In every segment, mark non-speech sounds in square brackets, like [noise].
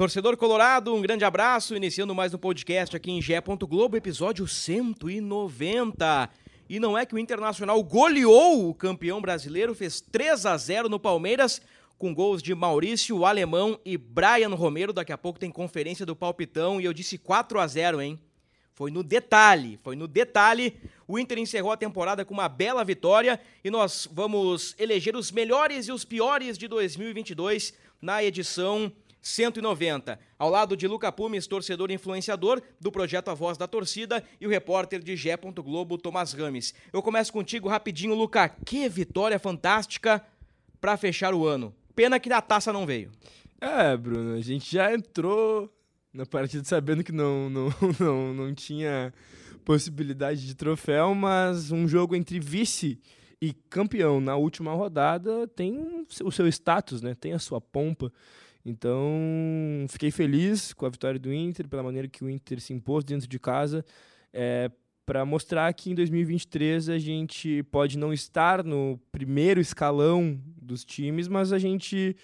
Torcedor Colorado, um grande abraço, iniciando mais um podcast aqui em Gé. Globo, episódio 190. E não é que o Internacional goleou o campeão brasileiro, fez 3 a 0 no Palmeiras, com gols de Maurício Alemão e Brian Romero. Daqui a pouco tem conferência do Palpitão e eu disse 4 a 0 hein? Foi no detalhe, foi no detalhe. O Inter encerrou a temporada com uma bela vitória e nós vamos eleger os melhores e os piores de 2022 na edição 190. Ao lado de Luca Pumes, torcedor e influenciador do projeto A Voz da Torcida e o repórter de Gé. Globo, Tomás Rames. Eu começo contigo rapidinho, Luca. Que vitória fantástica para fechar o ano. Pena que a taça não veio. É, Bruno, a gente já entrou na partida sabendo que não, não, [laughs] não, não tinha possibilidade de troféu, mas um jogo entre vice e campeão na última rodada tem o seu status, né? Tem a sua pompa. Então, fiquei feliz com a vitória do Inter, pela maneira que o Inter se impôs dentro de casa, é, para mostrar que em 2023 a gente pode não estar no primeiro escalão dos times, mas a gente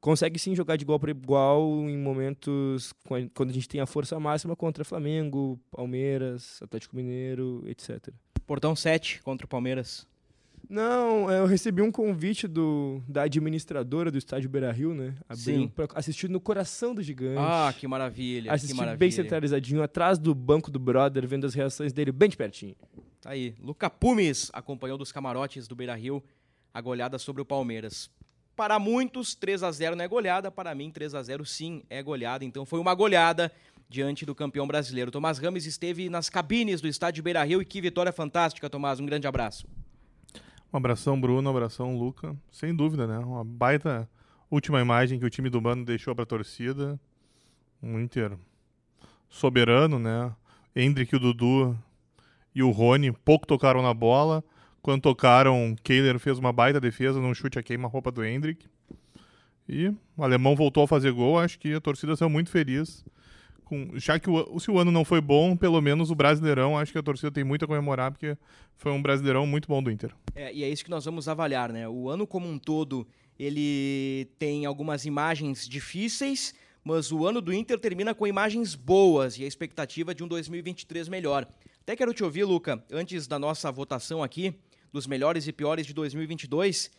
consegue sim jogar de igual para igual em momentos quando a gente tem a força máxima contra Flamengo, Palmeiras, Atlético Mineiro, etc. Portão 7 contra o Palmeiras. Não, eu recebi um convite do, da administradora do estádio Beira Rio, né? Abriu para assistir no coração do gigante. Ah, que maravilha. Assistir que maravilha. bem centralizadinho, atrás do banco do brother, vendo as reações dele bem de pertinho. Tá aí. Luca Pumes acompanhou dos camarotes do Beira Rio a goleada sobre o Palmeiras. Para muitos, 3 a 0 não é goleada. Para mim, 3 a 0 sim é goleada. Então foi uma goleada diante do campeão brasileiro. Tomás Rames esteve nas cabines do estádio Beira Rio e que vitória fantástica, Tomás. Um grande abraço. Um abração, Bruno, um abração, Luca. Sem dúvida, né? Uma baita última imagem que o time do Mano deixou para a torcida. Um Inter soberano, né? Hendrick, o Dudu e o Rony pouco tocaram na bola. Quando tocaram, Kehler fez uma baita defesa num chute a queima-roupa do Hendrick. E o alemão voltou a fazer gol. Acho que a torcida saiu muito feliz com, já que o, se o ano não foi bom, pelo menos o Brasileirão, acho que a torcida tem muito a comemorar, porque foi um Brasileirão muito bom do Inter. É, e é isso que nós vamos avaliar, né? O ano como um todo, ele tem algumas imagens difíceis, mas o ano do Inter termina com imagens boas e a expectativa de um 2023 melhor. Até quero te ouvir, Luca, antes da nossa votação aqui, dos melhores e piores de 2022.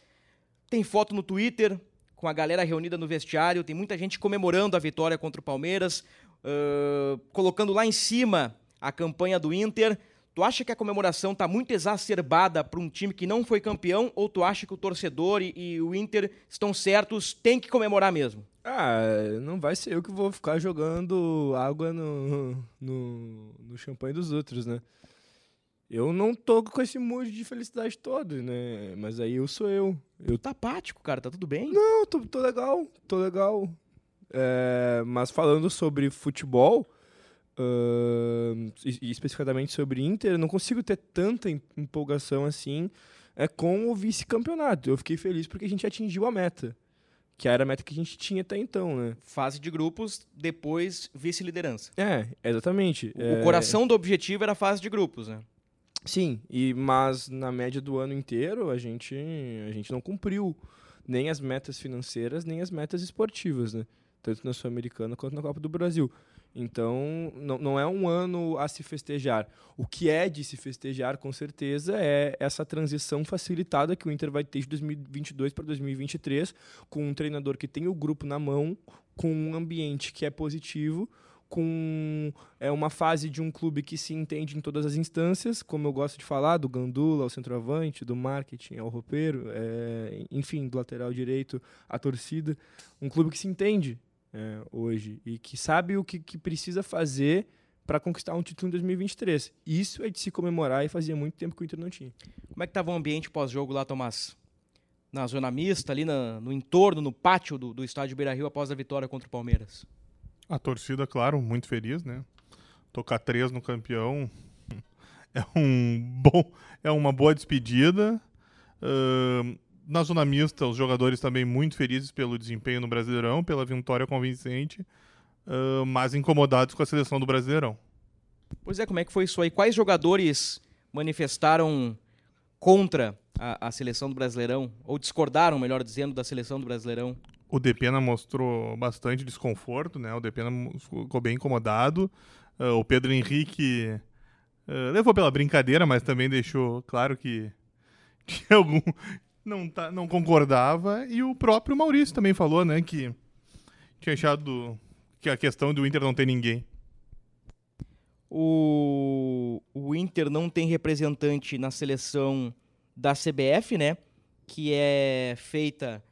Tem foto no Twitter com a galera reunida no vestiário, tem muita gente comemorando a vitória contra o Palmeiras uh, colocando lá em cima a campanha do Inter. Tu acha que a comemoração está muito exacerbada para um time que não foi campeão ou tu acha que o torcedor e, e, o Inter estão certos, tem que comemorar mesmo? Ah, não vai ser eu que vou ficar jogando água no, no, no champanhe dos outros, né? Eu não tô com esse mood de felicidade todo, né? Mas aí eu sou eu. Eu tá apático, cara, tá tudo bem? Não, tô, tô legal, tô legal. É, mas falando sobre futebol, uh, e, especificamente sobre Inter, não consigo ter tanta empolgação assim é, com o vice-campeonato. Eu fiquei feliz porque a gente atingiu a meta. Que era a meta que a gente tinha até então, né? Fase de grupos, depois vice-liderança. É, exatamente. O é... coração do objetivo era a fase de grupos, né? Sim, e, mas na média do ano inteiro a gente, a gente não cumpriu nem as metas financeiras, nem as metas esportivas, né? Tanto na Sul-Americana quanto na Copa do Brasil. Então, não, não é um ano a se festejar. O que é de se festejar, com certeza, é essa transição facilitada que o Inter vai ter de 2022 para 2023, com um treinador que tem o grupo na mão, com um ambiente que é positivo, com é uma fase de um clube que se entende em todas as instâncias, como eu gosto de falar, do Gandula ao centroavante, do marketing ao roupeiro, é, enfim, do lateral direito à torcida. Um clube que se entende é, hoje e que sabe o que, que precisa fazer para conquistar um título em 2023. Isso é de se comemorar e fazia muito tempo que o Inter não tinha. Como é que estava o ambiente pós-jogo lá, Tomás? na zona mista, ali na- no entorno, no pátio do, do estádio Beira Rio após a vitória contra o Palmeiras? A torcida, claro, muito feliz, né? Tocar três no campeão [laughs] é um bom, é uma boa despedida. Ahn, na zona mista, os jogadores também muito felizes pelo desempenho no Brasileirão, pela vitória convincente, ahn, mas incomodados com a seleção do Brasileirão. Pois é, como é que foi isso aí? Quais jogadores manifestaram contra a, a seleção do Brasileirão? Ou discordaram, melhor dizendo, da seleção do Brasileirão? O Depena mostrou bastante desconforto, né? O Depena ficou bem incomodado. Ah, o Pedro Henrique ah, levou pela brincadeira, mas também deixou claro que [laughs] tinha algum não tá, não concordava e o próprio Maurício também falou, né, que tinha achado que a questão do Inter não ter ninguém. O, o Inter não tem representante na seleção da CBF, né? Que é feita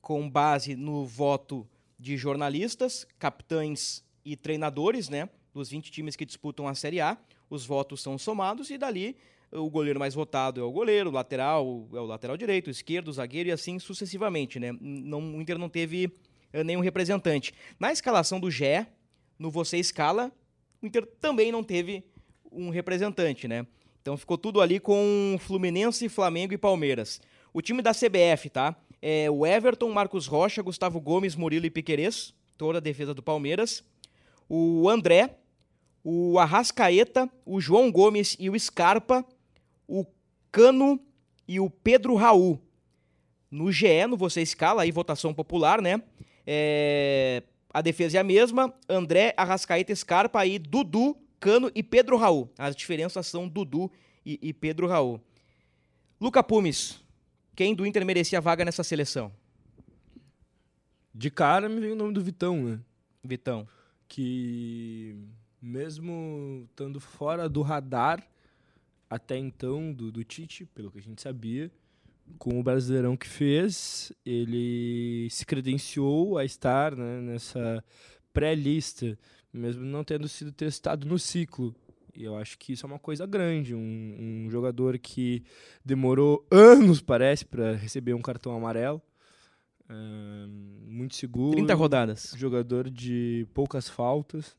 com base no voto de jornalistas, capitães e treinadores, né? Dos 20 times que disputam a Série A. Os votos são somados e dali o goleiro mais votado é o goleiro, o lateral é o lateral direito, o esquerdo, o zagueiro e assim sucessivamente, né? Não, o Inter não teve eh, nenhum representante. Na escalação do GE, no Você Escala, o Inter também não teve um representante, né? Então ficou tudo ali com Fluminense, Flamengo e Palmeiras. O time da CBF, tá? É o Everton, Marcos Rocha, Gustavo Gomes, Murilo e Piquerez, toda a defesa do Palmeiras. O André, o Arrascaeta, o João Gomes e o Scarpa, o Cano e o Pedro Raul. No GE, no Você Escala, aí votação popular, né? É, a defesa é a mesma, André, Arrascaeta, Scarpa, aí Dudu, Cano e Pedro Raul. As diferenças são Dudu e, e Pedro Raul. Luca Pumes, quem do Inter merecia vaga nessa seleção? De cara me veio o nome do Vitão, né? Vitão. Que mesmo estando fora do radar até então do, do Tite, pelo que a gente sabia, com o Brasileirão que fez, ele se credenciou a estar né, nessa pré-lista, mesmo não tendo sido testado no ciclo. E eu acho que isso é uma coisa grande. Um, um jogador que demorou anos, parece, para receber um cartão amarelo. Muito seguro. 30 rodadas. Jogador de poucas faltas.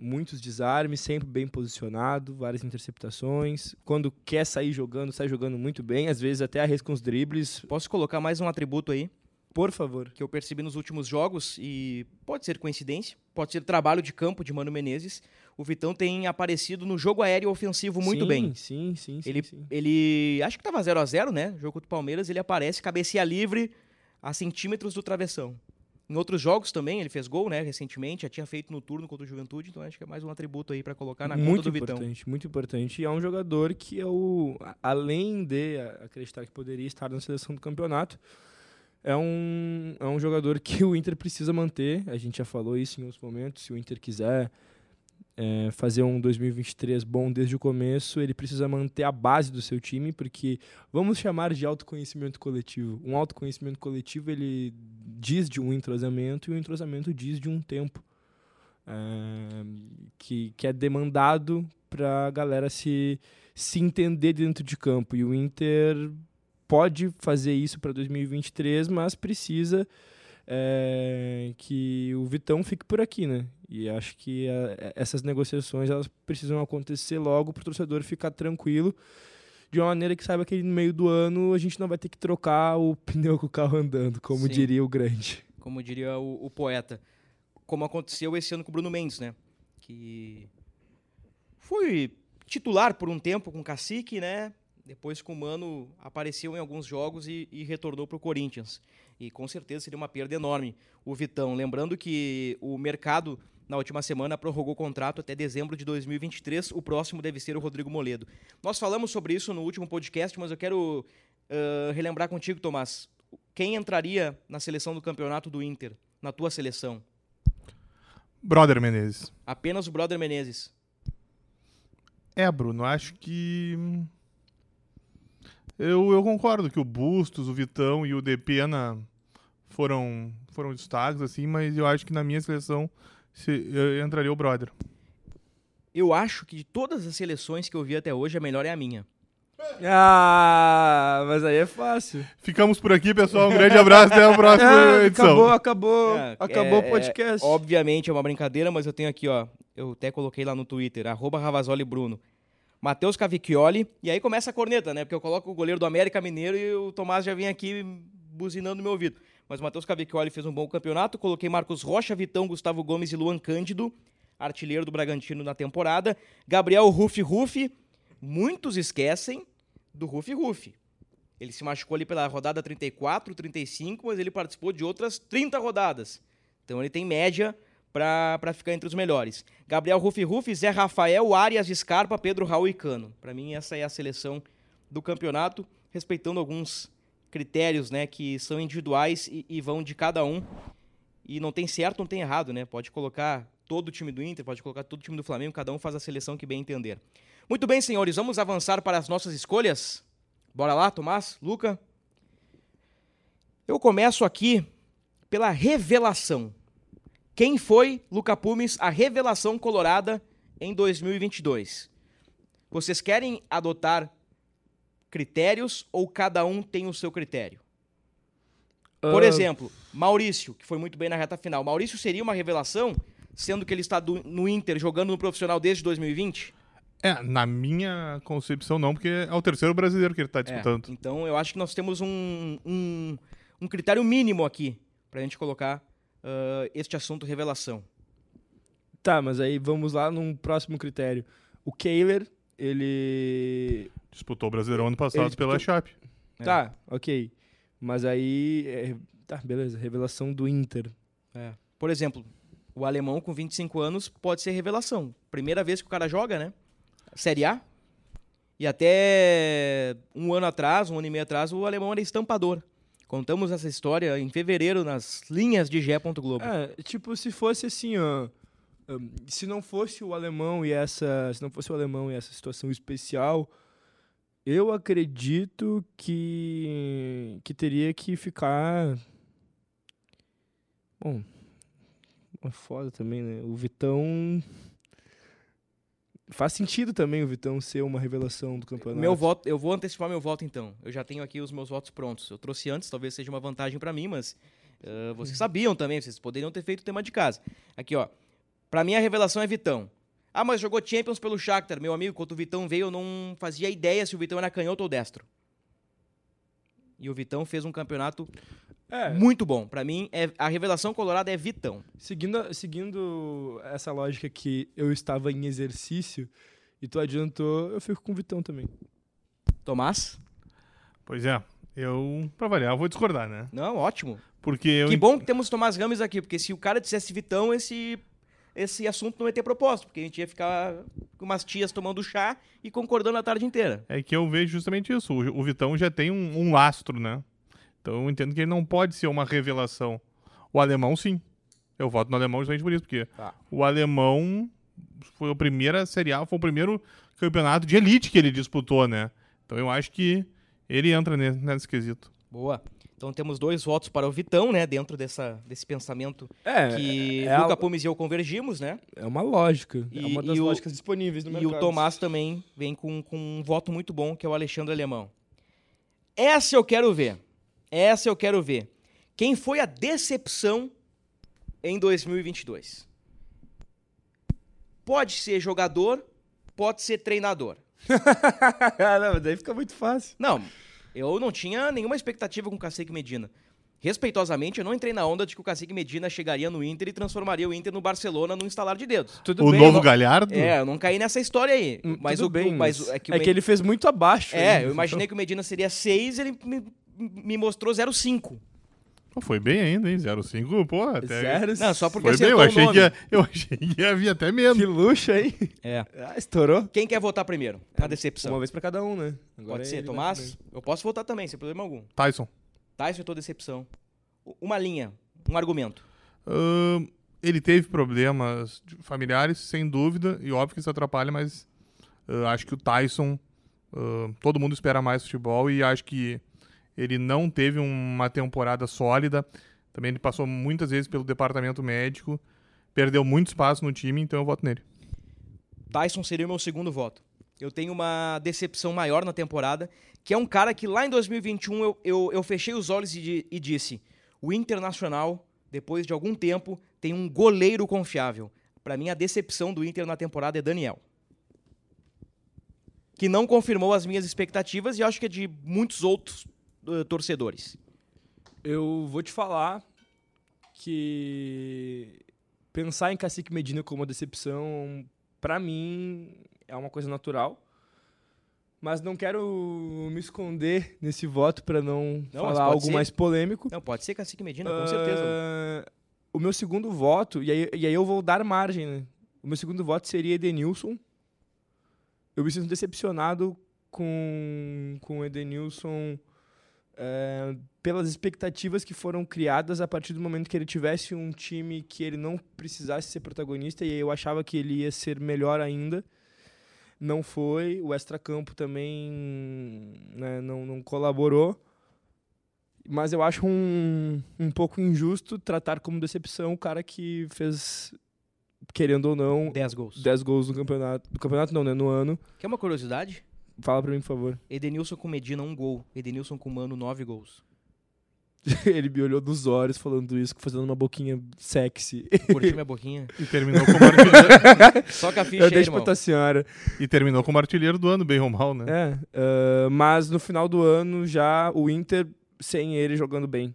Muitos desarmes, sempre bem posicionado, várias interceptações. Quando quer sair jogando, sai jogando muito bem, às vezes até arrisca uns dribles. Posso colocar mais um atributo aí? Por favor. Que eu percebi nos últimos jogos, e pode ser coincidência, pode ser trabalho de campo de Mano Menezes. O Vitão tem aparecido no jogo aéreo ofensivo muito sim, bem. Sim, sim, sim. Ele, sim. ele acho que tava 0 a 0 né? Jogo contra o Palmeiras, ele aparece cabeça livre a centímetros do travessão. Em outros jogos também, ele fez gol, né, recentemente, já tinha feito no turno contra o Juventude, então acho que é mais um atributo aí para colocar na muito conta do Vitão. importante, muito importante. E é um jogador que é o além de acreditar que poderia estar na seleção do campeonato, é um, é um jogador que o Inter precisa manter. A gente já falou isso em outros momentos. Se o Inter quiser é, fazer um 2023 bom desde o começo, ele precisa manter a base do seu time, porque vamos chamar de autoconhecimento coletivo. Um autoconhecimento coletivo ele diz de um entrosamento e o um entrosamento diz de um tempo é, que, que é demandado para a galera se, se entender dentro de campo. E o Inter pode fazer isso para 2023, mas precisa é, que o Vitão fique por aqui, né? E acho que a, essas negociações elas precisam acontecer logo para o torcedor ficar tranquilo, de uma maneira que saiba que no meio do ano a gente não vai ter que trocar o [laughs] pneu com o carro andando, como Sim. diria o grande. Como diria o, o, poeta. Como aconteceu esse ano com o Bruno Mendes, né? Que foi titular por um tempo com o Cacique, né? Depois com o Mano apareceu em alguns jogos e, e retornou para o Corinthians. E com certeza seria uma perda enorme o Vitão. Lembrando que o mercado, na última semana, prorrogou o contrato até dezembro de 2023. O próximo deve ser o Rodrigo Moledo. Nós falamos sobre isso no último podcast, mas eu quero uh, relembrar contigo, Tomás. Quem entraria na seleção do campeonato do Inter? Na tua seleção? Brother Menezes. Apenas o Brother Menezes. É, Bruno, acho que. Eu, eu concordo que o Bustos, o Vitão e o Depena foram, foram destaques, assim, mas eu acho que na minha seleção se, eu, entraria o Brother. Eu acho que de todas as seleções que eu vi até hoje, a melhor é a minha. Ah, mas aí é fácil. Ficamos por aqui, pessoal. Um grande abraço. Até a próxima [laughs] Ah, edição. acabou, acabou. É, acabou é, o podcast. é, obviamente é uma brincadeira, mas eu tenho aqui, ó. Eu até coloquei lá no Twitter, arroba Ravazoli Bruno. Matheus Cavicchioli. E aí começa a corneta, né? Porque eu coloco o goleiro do América Mineiro e o Tomás já vem aqui buzinando no meu ouvido. Mas o Matheus Cavicchioli fez um bom campeonato. Coloquei Marcos Rocha, Vitão, Gustavo Gomes e Luan Cândido, artilheiro do Bragantino na temporada. Gabriel Rufi Rufi. Muitos esquecem do Rufi Rufi. Ele se machucou ali pela rodada 34, 35, mas ele participou de outras 30 rodadas. Então ele tem média para ficar entre os melhores. Gabriel Rufi Rufi, Zé Rafael, Arias Scarpa, Pedro Raul e Cano. Para mim essa é a seleção do campeonato, respeitando alguns critérios, né, que são individuais e, e vão de cada um. E não tem certo, não tem errado, né? Pode colocar todo o time do Inter, pode colocar todo o time do Flamengo, cada um faz a seleção que bem entender. Muito bem, senhores, vamos avançar para as nossas escolhas. Bora lá, Tomás, Luca. Eu começo aqui pela revelação. Quem foi, Luca Pumes, a revelação colorada em 2022? Vocês querem adotar critérios ou cada um tem o seu critério? Por Ah, exemplo, Maurício, que foi muito bem na reta final. Maurício seria uma revelação, sendo que ele está do- no Inter jogando no profissional desde 2020? É, na minha concepção não, porque é o terceiro brasileiro que ele tá É, disputando. então eu acho que nós temos um, um, um critério mínimo aqui pra gente colocar ah, este assunto revelação. Tá, mas aí vamos lá num próximo critério. O Kehler, ele. Disputou o Brasileirão ano passado Ele pela disputou- Chape. É. Tá, ok. Mas aí. é, Tá, beleza. Revelação do Inter. Por exemplo, o alemão com 25 anos pode ser revelação. Primeira vez que o cara joga, né? Série A. E até um ano atrás, um ano e meio atrás, o alemão era estampador. Contamos essa história em fevereiro nas linhas de Gé. Globo. É, tipo, se fosse assim, ó. hum, Se não fosse o alemão e essa. Se não fosse o alemão e essa situação especial, eu acredito que. que teria que ficar. Bom. É foda também, né? O Vitão. Faz sentido também o Vitão ser uma revelação do campeonato. Meu voto, eu vou antecipar meu voto então. Eu já tenho aqui os meus votos prontos. Eu trouxe antes, talvez seja uma vantagem pra mim, mas ah, vocês sabiam também, vocês poderiam ter feito o tema de casa. Aqui, ó. Pra mim a revelação é Vitão. Ah, mas jogou Champions pelo Shakhtar, meu amigo. Quando o Vitão veio, eu não fazia ideia se o Vitão era canhoto ou destro. E o Vitão fez um campeonato É, muito bom. Pra mim, é, a revelação colorada é Vitão. Seguindo, seguindo essa lógica que eu estava em exercício e tu adiantou, eu fico com o Vitão também. Tomás? Pois é, eu, pra variar, eu vou discordar, né? Não, ótimo. Porque eu Que bom que temos Tomás Rames aqui, porque se o cara dissesse Vitão, esse, esse assunto não ia ter propósito, porque a gente ia ficar com umas tias tomando chá e concordando a tarde inteira. É que eu vejo justamente isso. O, Vitão já tem um, um lastro, né? Então eu entendo que ele não pode ser uma revelação. O alemão, sim. Eu voto no alemão justamente por isso, porque Tá. o alemão foi a primeira Série A, foi o primeiro campeonato de elite que ele disputou, né? Então eu acho que ele entra ne- nesse quesito. Boa. Então temos dois votos para o Vitão, né? Dentro dessa, desse pensamento É, que é, Luca a- Pumes e eu convergimos, né? é uma lógica. é E- uma das e o- lógicas disponíveis no E mercado. o Tomás também vem com, com um voto muito bom, que é o Alexandre Alemão. Essa eu quero ver. Essa eu quero ver. Quem foi a decepção em 2022? Pode ser jogador, pode ser treinador. [laughs] não, mas daí fica muito fácil. Não, eu não tinha nenhuma expectativa com o Cacique Medina. Respeitosamente, eu não entrei na onda de que o Cacique Medina chegaria no Inter e transformaria o Inter no Barcelona num instalar de dedos. Tudo o bem, novo não- Galhardo? É, eu não caí nessa história aí. Hum, Mas tudo o bem, mas, é que, o é que ele fez muito abaixo. É, ainda. eu imaginei que o Medina seria 6, ele me, me mostrou 0,5. Pô, Foi bem ainda, hein? 0,5, pô, até... Sério? Não, só porque Foi bem, eu o achei, nome. que ia, eu achei que ia vir até menos. Que luxo, hein? É. Ah, estourou. Quem quer votar primeiro? Na decepção. Uma vez pra cada um, né? Agora Pode é ser, Tomás? também. Eu posso votar também, sem problema algum. Tyson. Isso eu tô decepção. Uma linha, um argumento. Ahn, ele teve problemas familiares, sem dúvida, e óbvio que isso atrapalha, mas ah, acho que o Tyson, ah, todo mundo espera mais futebol e acho que ele não teve uma temporada sólida. Também ele passou muitas vezes pelo departamento médico, perdeu muito espaço no time, então eu voto nele. Tyson seria o meu segundo voto. Eu tenho uma decepção maior na temporada, que é um cara que lá em 2021 eu, eu, eu fechei os olhos e, e disse: o Internacional, depois de algum tempo, tem um goleiro confiável. Pra mim, a decepção do Inter na temporada é Daniel. Que não confirmou as minhas expectativas e acho que é de muitos outros torcedores. Eu vou te falar que pensar em Cacique Medina como uma decepção, pra mim, é uma coisa natural. Mas não quero me esconder nesse voto pra não, Não, falar algo ser. mais polêmico. Não, pode ser Cacique Medina, com certeza. Ah, O meu segundo voto, e aí, e aí eu vou dar margem, né? O meu segundo voto seria Edenilson. Eu me sinto decepcionado com, com o Edenilson eh, pelas expectativas que foram criadas a partir do momento que ele tivesse um time que ele não precisasse ser protagonista, e eu achava que ele ia ser melhor ainda. Não foi. O extracampo também né, não, não colaborou. Mas eu acho um, um pouco injusto tratar como decepção o cara que fez, querendo ou não, 10 gols. 10 gols no campeonato. No campeonato não, né? No ano. Quer uma curiosidade? Fala pra mim, por favor. Edenilson com Medina, um gol. Edenilson com Mano, nove gols. [laughs] Ele me olhou nos olhos falando isso, fazendo uma boquinha sexy. Curtiu minha [laughs] boquinha? E terminou como artilheiro, [laughs] Só com a ficha Eu aí, deixo pra irmão. tua senhora. e terminou como artilheiro do ano, bem ou mal, né? É, ah, mas no final do ano já o Inter sem ele jogando bem.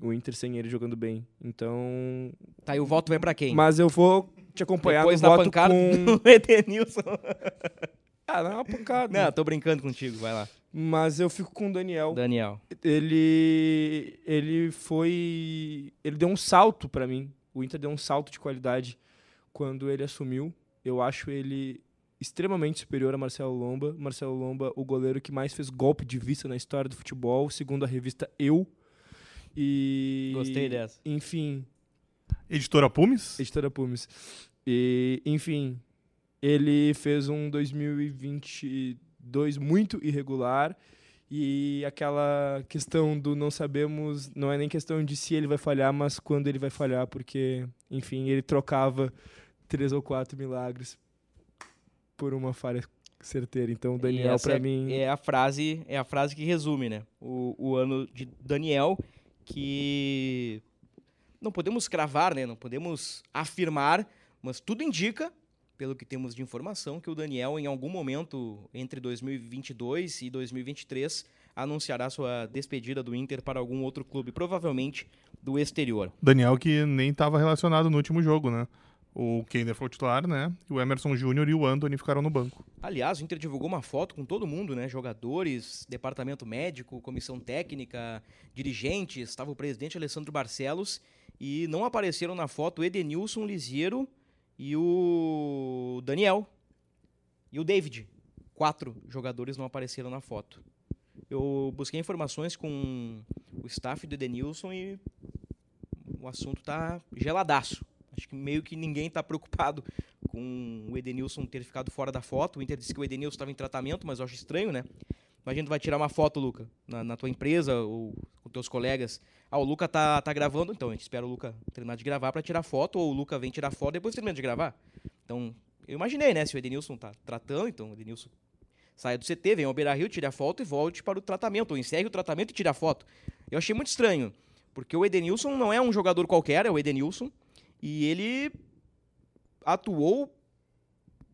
O Inter sem ele jogando bem. Então. Tá, e o voto vai pra quem? Mas eu vou te acompanhar Depois no da voto pancada com. do Edenilson. Ah, não é uma pancada. Não, tô brincando contigo, vai lá. Mas eu fico com o Daniel. Daniel. Ele. Ele foi. Ele deu um salto pra mim. O Inter deu um salto de qualidade quando ele assumiu. Eu acho ele extremamente superior a Marcelo Lomba. Marcelo Lomba, o goleiro que mais fez golpe de vista na história do futebol, segundo a revista Eu. E. Gostei dessa. Enfim, Editora Pumes? editora Pumes. E, enfim, ele fez um 2022 muito irregular. E aquela questão do não sabemos, não é nem questão de se ele vai falhar, mas quando ele vai falhar, porque, enfim, ele trocava três ou quatro milagres por uma falha certeira. Então, Daniel, pra é, mim. É a frase, é a frase que resume, né? O, o ano de Daniel, que não podemos cravar, né? Não podemos afirmar, mas tudo indica, pelo que temos de informação, que o Daniel, em algum momento entre 2022 e 2023, anunciará sua despedida do Inter para algum outro clube, provavelmente do exterior. Daniel que nem estava relacionado no último jogo, né? O Kender foi o titular, né? E o Emerson Júnior e o Anthony ficaram no banco. Aliás, o Inter divulgou uma foto com todo mundo, né? Jogadores, departamento médico, comissão técnica, dirigentes. Estava o presidente Alessandro Barcelos e não apareceram na foto o Edenilson Lisiero e o Daniel e o David. Quatro jogadores não apareceram na foto. Eu busquei informações com o staff do Edenilson e o assunto tá geladaço. Acho que meio que ninguém tá preocupado com o Edenilson ter ficado fora da foto. O Inter disse que o Edenilson estava em tratamento, mas eu acho estranho, né? Imagina tu vai tirar uma foto, Luca, na, na tua empresa ou teus colegas. Ah, o Luca tá, tá gravando, então a gente espera o Luca terminar de gravar para tirar foto, ou o Luca vem tirar foto depois termina de gravar. Então, eu imaginei, né? Se o Edenilson tá tratando, então o Edenilson saia do CT, vem ao Beira Rio, tire a foto e volte para o tratamento, ou encerre o tratamento e tire a foto. Eu achei muito estranho, porque o Edenilson não é um jogador qualquer, é o Edenilson, e ele atuou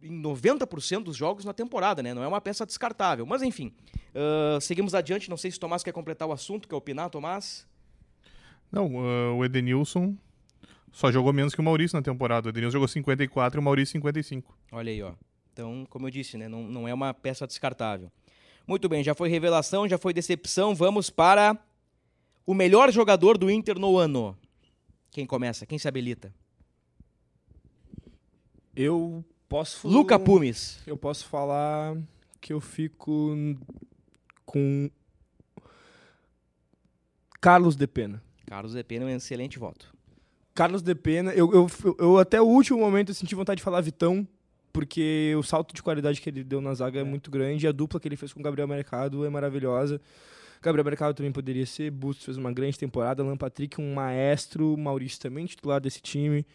em 90% dos jogos na temporada, né? Não é uma peça descartável. Mas enfim, ah, seguimos adiante. Não sei se o Tomás quer completar o assunto, quer opinar, Tomás? Não, ah, o Edenilson só jogou menos que o Maurício na temporada. O Edenilson jogou 54 e o Maurício 55. Olha aí, ó. Então, como eu disse, né? Não, não é uma peça descartável. Muito bem, já foi revelação, já foi decepção. Vamos para o melhor jogador do Inter no ano. Quem começa? Quem se habilita? Eu posso. Luca Pumes. Eu posso falar que eu fico com Carlos de Pena. Carlos Depena é um excelente voto. Carlos de Pena, eu, eu, eu até o último momento eu senti vontade de falar Vitão, porque o salto de qualidade que ele deu na zaga é, muito grande e a dupla que ele fez com o Gabriel Mercado é maravilhosa. Gabriel Mercado também poderia ser, Bustos fez uma grande temporada, Alan Patrick um maestro, Maurício também titular desse time.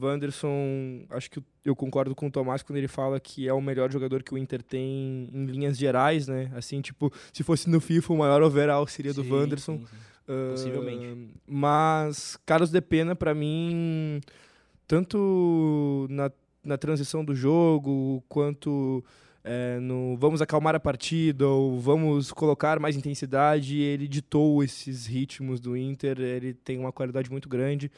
Wanderson, acho que eu concordo com o Tomás quando ele fala que é o melhor jogador que o Inter tem em linhas gerais, né? Assim, tipo, se fosse no FIFA, o maior overall seria do Sim, Wanderson. sim, sim. Ah, Possivelmente. mas Carlos de Pena, para mim, tanto na, na transição do jogo, quanto é, no vamos acalmar a partida ou vamos colocar mais intensidade, ele ditou esses ritmos do Inter. Ele tem uma qualidade muito grande.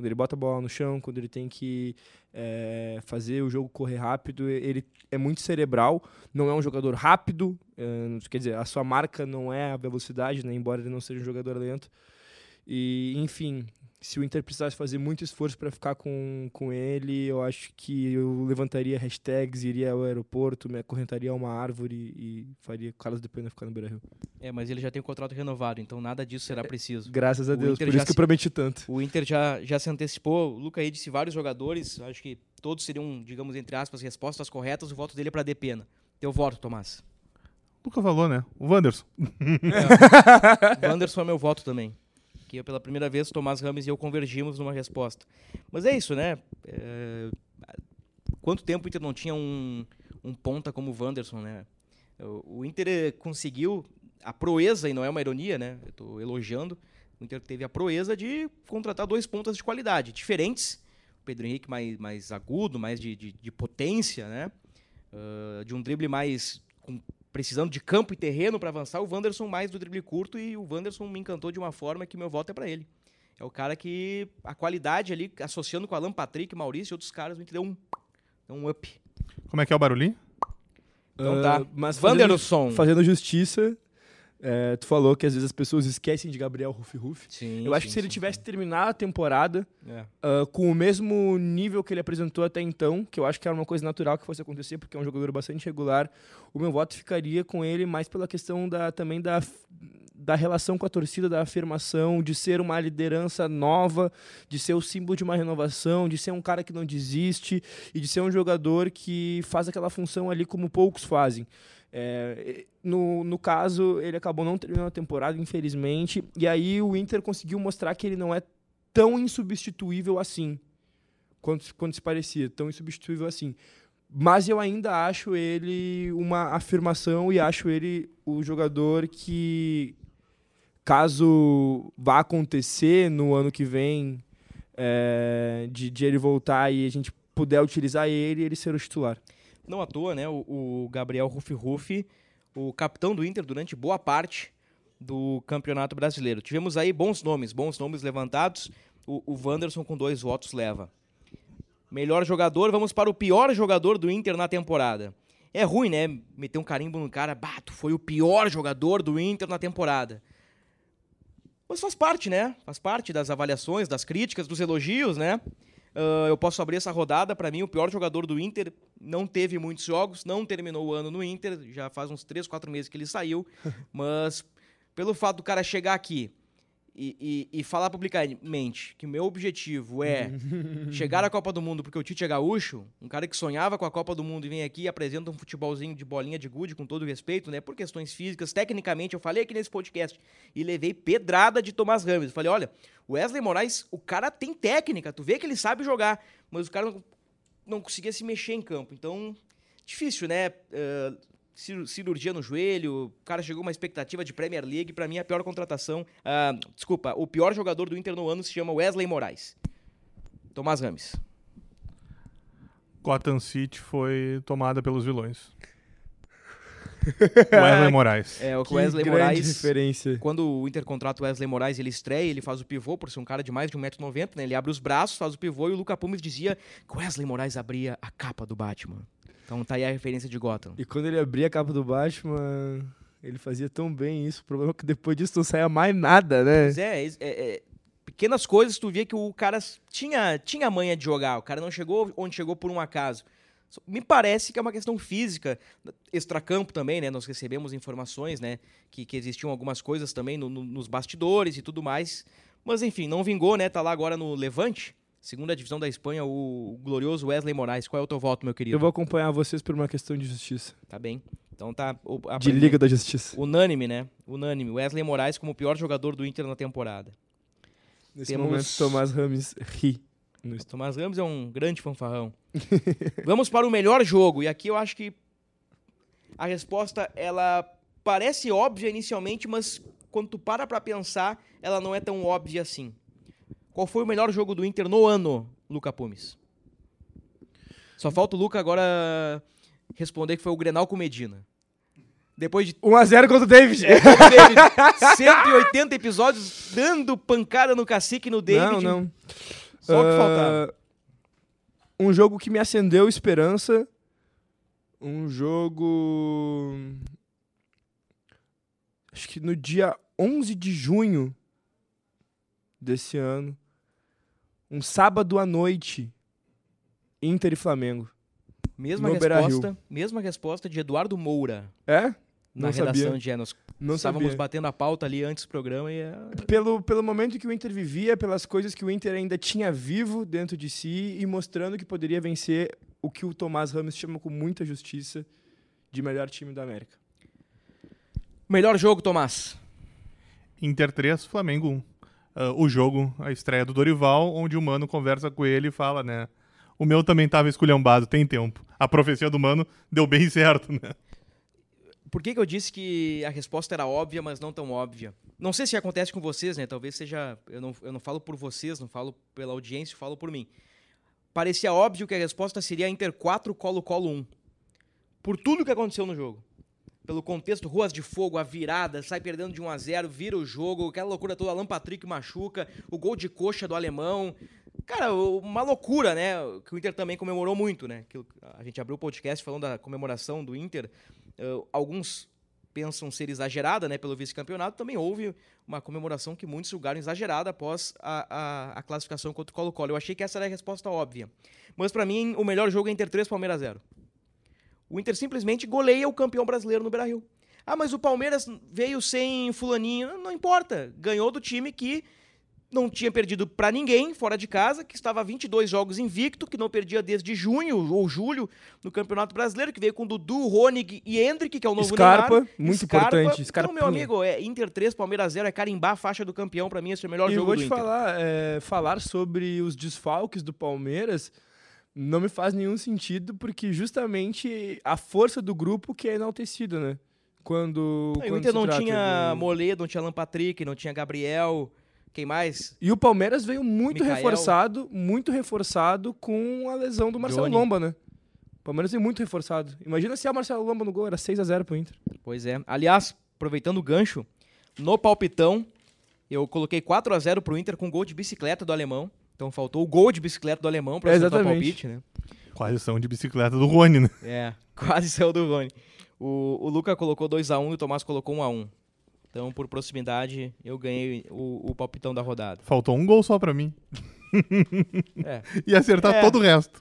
Quando ele bota a bola no chão, quando ele tem que é, fazer o jogo correr rápido, ele é muito cerebral. Não é um jogador rápido, é, quer dizer, a sua marca não é a velocidade, né, embora ele não seja um jogador lento. E, enfim, se o Inter precisasse fazer muito esforço para ficar com, com ele, eu acho que eu levantaria hashtags, iria ao aeroporto, me acorrentaria a uma árvore e faria Carlos de Pena ficar no Beira-Rio. É, mas ele já tem o contrato renovado, então nada disso será preciso. Graças a O Deus, Inter por isso que eu prometi tanto. O Inter já, já se antecipou. O Luca aí disse vários jogadores. Acho que todos seriam, digamos, entre aspas, respostas corretas. O voto dele é para Depena. Teu voto, Tomás. Nunca falou, né? O Wanderson. [laughs] Wanderson é meu voto também. Que eu, pela primeira vez, Tomás Rames e eu convergimos numa resposta. Mas é isso, né? É, Quanto tempo o Inter não tinha um, um ponta como o Wanderson, né? O, o Inter conseguiu a proeza, e não é uma ironia, né? Eu tô elogiando. O Inter teve a proeza de contratar dois pontas de qualidade, diferentes. O Pedro Henrique mais, mais agudo, mais de, de, de potência, né? Ah, de um drible mais com precisando de campo e terreno para avançar, o Wanderson mais do drible curto e o Wanderson me encantou de uma forma que meu voto é para ele. É o cara que a qualidade ali, associando com Alan Patrick, Maurício e outros caras, Inter deu um, deu um up. Como é que é o barulhinho? Então tá. Ah, mas fazendo, Wanderson. fazendo justiça, é, tu falou que às vezes as pessoas esquecem de Gabriel Rufi Rufi. Sim, Eu acho sim, que se ele sim, tivesse terminado a temporada É. ah, com o mesmo nível que ele apresentou até então, que eu acho que era uma coisa natural que fosse acontecer, porque é um jogador bastante regular, o meu voto ficaria com ele mais pela questão da, também da, da relação com a torcida, da afirmação, de ser uma liderança nova, de ser o símbolo de uma renovação, de ser um cara que não desiste e de ser um jogador que faz aquela função ali como poucos fazem. É, no, no caso, ele acabou não terminando a temporada, infelizmente, e aí o Inter conseguiu mostrar que ele não é tão insubstituível assim, quanto, quanto se parecia, tão insubstituível assim. Mas eu ainda acho ele uma afirmação e acho ele o jogador que, caso vá acontecer no ano que vem, é, de, de ele voltar e a gente puder utilizar ele, ele ser o titular. Não à toa, né? O, o Gabriel Rufi Rufi, o capitão do Inter durante boa parte do Campeonato Brasileiro. Tivemos aí bons nomes, bons nomes levantados. O, o Wanderson com dois votos leva. Melhor jogador, vamos para o pior jogador do Inter na temporada. É ruim, né? Meter um carimbo no cara, bato, foi o pior jogador do Inter na temporada. Mas faz parte, né? Faz parte das avaliações, das críticas, dos elogios, né? Ah, eu posso abrir essa rodada. Para mim, o pior jogador do Inter não teve muitos jogos, não terminou o ano no Inter. Já faz uns 3, 4 meses que ele saiu. [laughs] mas pelo fato do cara chegar aqui e, e- e falar publicamente que o meu objetivo é [laughs] chegar à Copa do Mundo porque o Tite é gaúcho, um cara que sonhava com a Copa do Mundo e vem aqui e apresenta um futebolzinho de bolinha de gude, com todo respeito, né? Por questões físicas, tecnicamente, eu falei aqui nesse podcast e levei pedrada de Tomás Ramos. Falei, olha, o Wesley Moraes, o cara tem técnica, tu vê que ele sabe jogar, mas o cara não, conseguia se mexer em campo. Então, difícil, né? Cir- cirurgia no joelho, o cara chegou uma expectativa de Premier League, pra mim a pior contratação, ah, desculpa, o pior jogador do Inter no ano se chama Wesley Moraes. Tomás Rames. Gotham City foi tomada pelos vilões. [laughs] Wesley Moraes. É, o Que Wesley grande Moraes, referência. quando o Inter contrata o Wesley Moraes, ele estreia, ele faz o pivô, por ser um cara de mais de 1,90m, né? Ele abre os braços, faz o pivô e o Luca Pumes dizia que o Wesley Moraes abria a capa do Batman. Então tá aí a referência de Gotham. E quando ele abria a capa do Batman, ele fazia tão bem isso. O problema é que depois disso não saia mais nada, né? Pois é, é- é- pequenas coisas tu via que o cara tinha, tinha a manha de jogar, o cara não chegou onde chegou por um acaso. Me parece que é uma questão física, extracampo também, né? Nós recebemos informações, né? Que, que existiam algumas coisas também no- no- nos bastidores e tudo mais. Mas enfim, não vingou, né? Tá lá agora no Levante, segunda divisão da Espanha, o, o glorioso Wesley Moraes. Qual é o teu voto, meu querido? Eu vou acompanhar vocês por uma questão de justiça. Tá bem. Então tá. o- a- De Liga da Justiça. Unânime, né? Unânime. Wesley Moraes como o pior jogador do Inter na temporada. Nesse temos- momento, Tomás Rames ri. O Tomás Ramos é um grande fanfarrão. [laughs] Vamos para o melhor jogo. E aqui eu acho que a resposta, ela parece óbvia inicialmente, mas quando tu para pra pensar, ela não é tão óbvia assim. Qual foi o melhor jogo do Inter no ano, Luca Pumes? Só falta o Luca agora responder que foi o Grenal com Medina. Depois de 1x0 contra o David. David, [laughs] 180 episódios dando pancada no cacique no David. Não, não. Só o que Ah, faltava. Um jogo que me acendeu esperança. Um jogo. Acho que no dia 11 de junho desse ano. Um sábado à noite. Inter e Flamengo. Mesma no resposta, mesma resposta de Eduardo Moura É? Na Não redação sabia. de é, Nós Não estávamos sabia. batendo a pauta ali antes do programa e é... Pelo, pelo momento que o Inter vivia, pelas coisas que o Inter ainda tinha vivo dentro de si e mostrando que poderia vencer o que o Tomás Ramos chama com muita justiça de melhor time da América. melhor jogo, Tomás. Inter 3, Flamengo 1. Ah, o jogo, a estreia do Dorival, onde o Mano conversa com ele e fala, né? O meu também tava esculhambado, tem tempo. A profecia do Mano deu bem [laughs] certo, né? Por que, que eu disse que a resposta era óbvia, mas não tão óbvia? Não sei se acontece com vocês, né? Talvez seja. Eu não, eu não falo por vocês, não falo pela audiência, falo por mim. Parecia óbvio que a resposta seria Inter 4, Colo-Colo 1. Por tudo que aconteceu no jogo. Pelo contexto, ruas de fogo, a virada, sai perdendo de 1 a 0 vira o jogo, aquela loucura toda, Alan Patrick machuca, o gol de coxa do alemão. Cara, uma loucura, né? Que o Inter também comemorou muito, né? Que a gente abriu o podcast falando da comemoração do Inter. Uh, alguns pensam ser exagerada, né, pelo vice-campeonato, também houve uma comemoração que muitos julgaram exagerada após a, a, a classificação contra o Colo-Colo. Eu achei que essa era a resposta óbvia. Mas pra mim, o melhor jogo é Inter 3, Palmeiras 0. O Inter simplesmente goleia o campeão brasileiro no Beira-Rio. Ah, mas o Palmeiras veio sem fulaninho. Não, não importa. Ganhou do time que não tinha perdido pra ninguém fora de casa, que estava 22 jogos invicto, que não perdia desde junho ou julho no Campeonato Brasileiro, que veio com Dudu, Ronig e Hendrick, que é o novo Scarpa, Neymar. muito importante, Então, meu Scarpinha. amigo, é Inter 3, Palmeiras 0, é carimbar a faixa do campeão pra mim, esse é o melhor E eu jogo vou do te Inter. falar, é, falar sobre os desfalques do Palmeiras não me faz nenhum sentido, porque justamente a força do grupo que é enaltecida, né? Quando, Não, e o quando Inter não tinha de- Moledo, não tinha Alan Patrick, não tinha Gabriel, quem mais? E o Palmeiras veio muito Mikael. reforçado, muito reforçado com a lesão do Marcelo Johnny. Lomba, né? O Palmeiras veio muito reforçado. Imagina se a Marcelo Lomba no gol era 6 a 0 pro Inter. Pois é. Aliás, aproveitando o gancho, no palpitão, eu coloquei 4 a 0 pro Inter com gol de bicicleta do alemão. Então faltou o gol de bicicleta do alemão pra É, acertar o palpite, né? Quase são de bicicleta do Rony, né? É, [laughs] quase saiu do Rony. O, o Luca colocou 2x1 e o Tomás colocou 1x1. Então, por proximidade, eu ganhei o, o palpitão da rodada. Faltou um gol só pra mim. É. [laughs] E acertar É. todo o resto.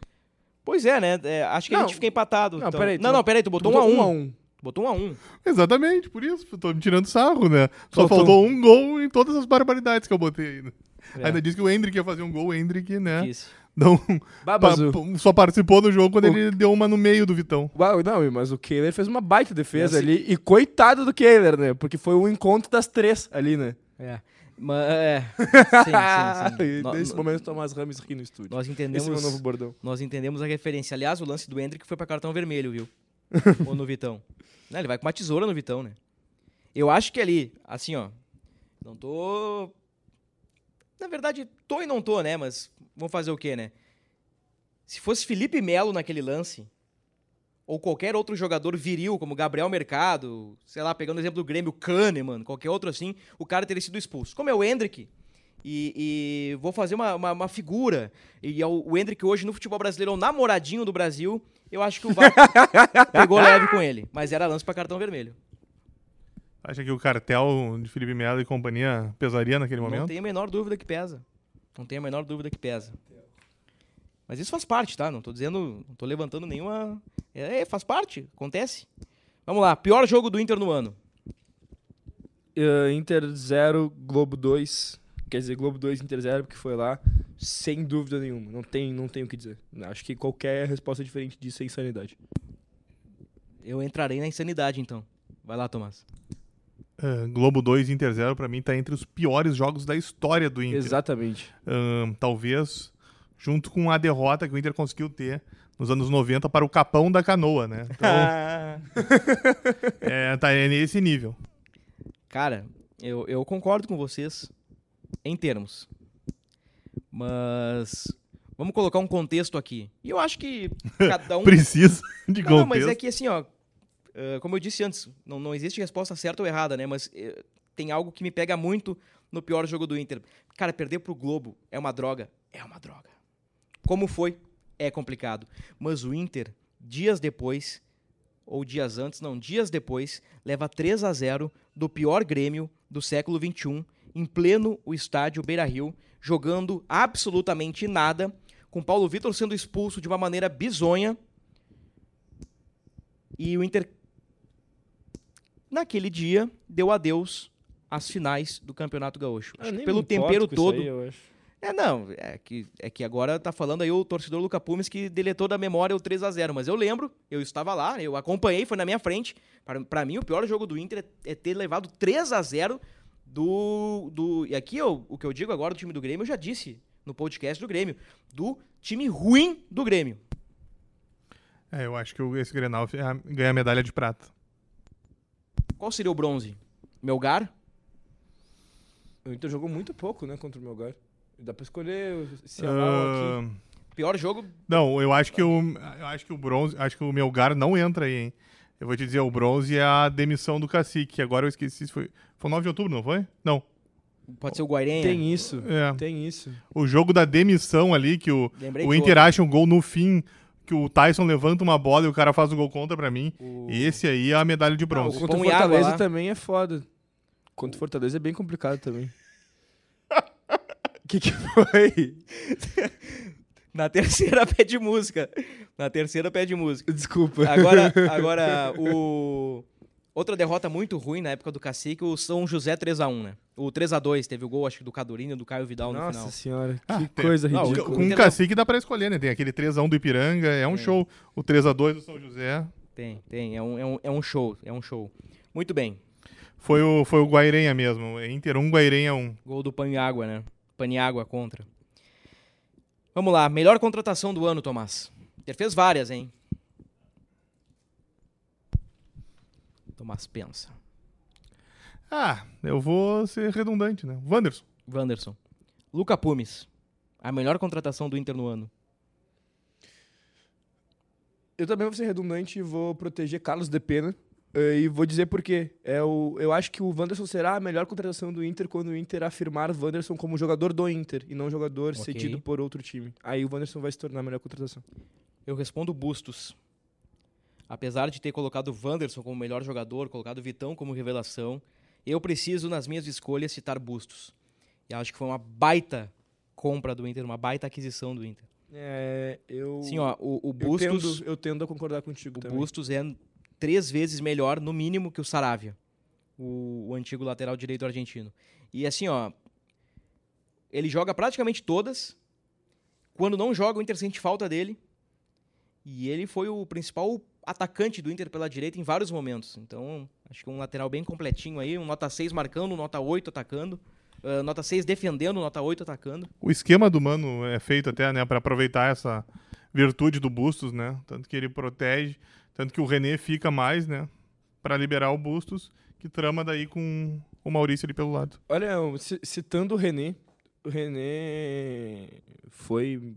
Pois é, né? É, acho que a Não. gente fica empatado. Não, então. peraí, tu não, não- peraí, tu botou Botou 1x1. um a um. Botou 1x1. Exatamente, por isso. Tô me tirando sarro, né? Só Faltou- faltou um gol em todas as barbaridades que eu botei ainda. É. Ainda disse que o Hendrick ia fazer um gol, o Hendrick, né? Disse. Não, Bah, pa- só participou do jogo quando o- ele deu uma no meio do Vitão. Uau, não, mas o Kehler fez uma baita defesa Esse- ali. E coitado do Kehler, né? Porque foi o encontro das três ali, né? É. Mas, é. [laughs] Sim, sim, sim. Nesse momento, o Tomás Ramos ri no estúdio. Nós Esse é o entendemos, novo bordão. nós entendemos a referência. Aliás, o lance do Hendrick foi pra cartão vermelho, viu? [laughs] Ou no Vitão. Não, ele vai com uma tesoura no Vitão, né? Eu acho que ali, assim, ó. Não tô. Na verdade, tô e não tô, né? Mas vamos fazer o quê, né? Se fosse Felipe Melo naquele lance, ou qualquer outro jogador viril, como Gabriel Mercado, sei lá, pegando o exemplo do Grêmio, Kahneman, qualquer outro assim, o cara teria sido expulso. Como é o Hendrick, e, e vou fazer uma, uma, uma figura, e é o, o Hendrick hoje no futebol brasileiro é o namoradinho do Brasil, eu acho que o VAR [laughs] pegou leve com ele, mas era lance pra cartão vermelho. Acha que o cartel de Felipe Melo e companhia pesaria naquele Não momento? tenho a menor dúvida que pesa. Não tenho a menor dúvida que pesa. Mas isso faz parte, tá? Não tô dizendo, não tô levantando nenhuma. É, faz parte, acontece. Vamos lá, pior jogo do Inter no ano. Uh, Inter 0, Globo 2. Quer dizer, Globo 2, Inter 0, porque foi lá. Sem dúvida nenhuma. Não tem, não tem o que dizer. Acho que qualquer resposta diferente disso é insanidade. Eu entrarei na insanidade, então. Vai lá, Tomás. Ah, Globo 2 Inter 0 pra mim tá entre os piores jogos da história do Inter. Exatamente. Ahn, talvez junto com a derrota que o Inter conseguiu ter nos anos 90 para o Capão da Canoa, né? Então, [laughs] é, tá nesse nível. Cara, eu, eu concordo com vocês em termos. Mas vamos colocar um contexto aqui. E eu acho que [laughs] cada um. Precisa de Não, não, contexto. mas é que assim, ó. Eh, como eu disse antes, não, não existe resposta certa ou errada, né? Mas eh, tem algo que me pega muito no pior jogo do Inter. Cara, perder pro Globo é uma droga? É uma droga. Como foi? É complicado. Mas o Inter, dias depois, ou dias antes, não, dias depois, leva 3 a 0 do pior Grêmio do século XXI, em pleno o estádio Beira-Rio, jogando absolutamente nada, com Paulo Vitor sendo expulso de uma maneira bizonha. E o Inter, naquele dia, deu adeus às finais do Campeonato Gaúcho. Acho que nem pelo tempero todo. aí, eu acho. É, não, é que, é que agora tá falando aí o torcedor Luca Pumes que deletou da memória o 3 a 0 mas eu lembro, eu estava lá, eu acompanhei, foi na minha frente. Para, mim, o pior jogo do Inter é, é ter levado 3 a 0 do. do e aqui eu, o que eu digo agora do time do Grêmio, eu já disse no podcast do Grêmio, do time ruim do Grêmio. É, eu acho que o- esse Grenal é ganha a medalha de prata. Qual seria o bronze? Melgar? O Inter jogou muito pouco, né, contra o Melgar. Dá pra escolher se é mal aqui. Pior jogo. não, eu acho que o eu acho que o bronze, acho que o Melgar não entra aí, hein. Eu vou te dizer, o bronze é a demissão do Cacique, que agora eu esqueci se foi foi 9 de outubro, não foi? Não. Pode ser o Guairenha. Tem isso, É. tem isso. O jogo da demissão ali que o Lembrei o Inter acha um gol no fim que o Tyson levanta uma bola e o cara faz o gol contra pra mim. O... Esse aí é a medalha de Ah, o bronze. contra o Fortaleza também é foda. Contra o Fortaleza é bem complicado também. O [laughs] que, que foi? [laughs] Na terceira pede música. Na terceira pede música. Desculpa. Agora, agora [laughs] o. Outra derrota muito ruim na época do Cacique, o São José 3x1, né? O 3x2, teve o gol, acho que do Cadurinho e do Caio Vidal no Nossa final. senhora, que Ah, tem- coisa Não, o- ridícula. Com o Cacique dá pra escolher, né? Tem aquele 3x1 do Ipiranga, é um show. O 3x2 do São José. Tem, tem. É um, é, um, é um show, é um show. Muito bem. Foi o, foi o Guairenha mesmo. Inter 1, Guairenha 1. Gol do Paniágua, né? Paniágua contra. Vamos lá, melhor contratação do ano, Tomás. Inter fez várias, hein? Tomás pensa. Ah, eu vou ser redundante, né? Wanderson. Wanderson. Luca Pumes. A melhor contratação do Inter no ano. Eu também vou ser redundante e vou proteger Carlos de Pena. eh, E vou dizer por quê. É o, eu acho que o Wanderson será a melhor contratação do Inter quando o Inter afirmar Wanderson como jogador do Inter e não jogador Ok. cedido por outro time. Aí o Wanderson vai se tornar a melhor contratação. Eu respondo Bustos. Apesar de ter colocado o Wanderson como melhor jogador, colocado o Vitão como revelação, eu preciso, nas minhas escolhas, citar Bustos. E acho que foi uma baita compra do Inter, uma baita aquisição do Inter. É, eu, Sim, ó, o, o eu, Bustos, tendo, eu tendo a concordar contigo o também. Bustos é três vezes melhor, no mínimo, que o Saravia, o, o antigo lateral direito argentino. E assim, ó, ele joga praticamente todas. Quando não joga, o Inter sente falta dele. E ele foi o principal atacante do Inter pela direita em vários momentos. Então, acho que um lateral bem completinho aí, um nota 6 marcando, um nota 8 atacando. ah, nota 6 defendendo, nota 8 atacando. O esquema do Mano é feito até, né, pra aproveitar essa virtude do Bustos, né? Tanto que ele protege, tanto que o René fica mais, né, Pra liberar o Bustos, que trama daí com o Maurício ali pelo lado. Olha, citando o René, o René foi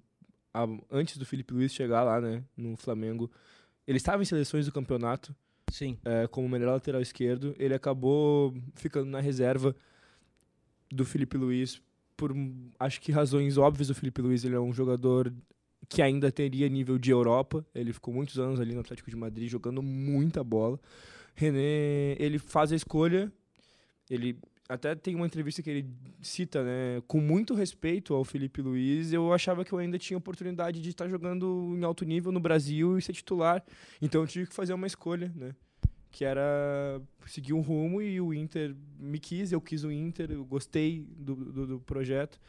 a- antes do Felipe Luiz chegar lá, né, no Flamengo. Ele estava em seleções do campeonato Sim. é, como melhor lateral esquerdo. Ele acabou ficando na reserva do Felipe Luiz por acho que razões óbvias do Felipe Luiz. Ele é um jogador que ainda teria nível de Europa. Ele ficou muitos anos ali no Atlético de Madrid jogando muita bola. René, ele faz a escolha. Ele até tem uma entrevista que ele cita, né, com muito respeito ao Felipe Luiz, eu achava que eu ainda tinha oportunidade de estar jogando em alto nível no Brasil e ser titular. Então eu tive que fazer uma escolha, né? Que era seguir um rumo e o Inter me quis, eu quis o Inter, eu gostei do, do, do projeto.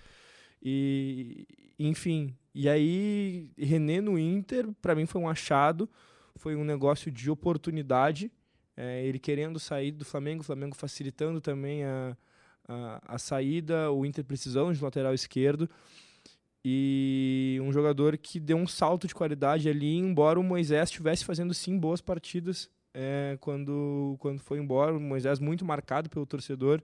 E, enfim, e aí René no Inter, para mim foi um achado, foi um negócio de oportunidade. É, ele querendo sair do Flamengo, o Flamengo facilitando também a, a, a saída, o Inter precisando de lateral esquerdo. E um jogador que deu um salto de qualidade ali, embora o Moisés estivesse fazendo sim boas partidas é, quando, quando foi embora. O Moisés muito marcado pelo torcedor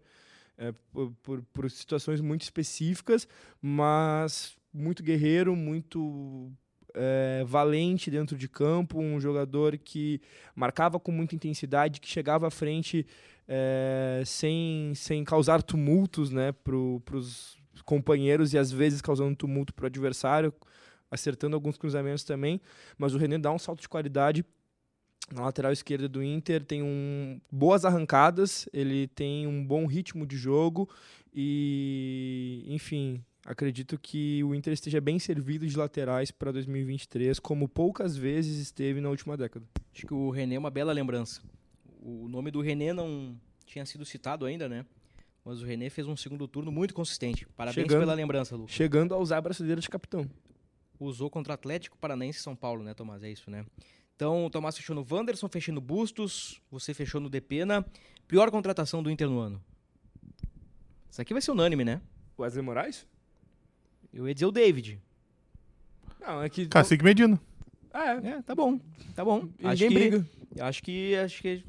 é, por, por, por situações muito específicas, mas muito guerreiro, muito é, valente dentro de campo, um jogador que marcava com muita intensidade, que chegava à frente é, sem, sem causar tumultos né, para os companheiros e às vezes causando tumulto para o adversário, acertando alguns cruzamentos também. Mas o René dá um salto de qualidade na lateral esquerda do Inter, tem um, boas arrancadas, ele tem um bom ritmo de jogo e, enfim, acredito que o Inter esteja bem servido de laterais para 2023, como poucas vezes esteve na última década. Acho que o René é uma bela lembrança. O nome do René não tinha sido citado ainda, né? Mas o René fez um segundo turno muito consistente. Parabéns Chegando- pela lembrança, Lu. Chegando a usar a braçadeira de capitão. Usou contra Atlético Paranaense e São Paulo, né, Tomás? É isso, né? Então, o Tomás fechou no Wanderson, fechou no Bustos, você fechou no Depena. Pior contratação do Inter no ano. Isso aqui vai ser unânime, né? Wesley Moraes? Eu ia dizer o David. Não, é que. Cacique Medina. É. É, tá bom. Tá bom. E acho ninguém que, briga. Acho que acho que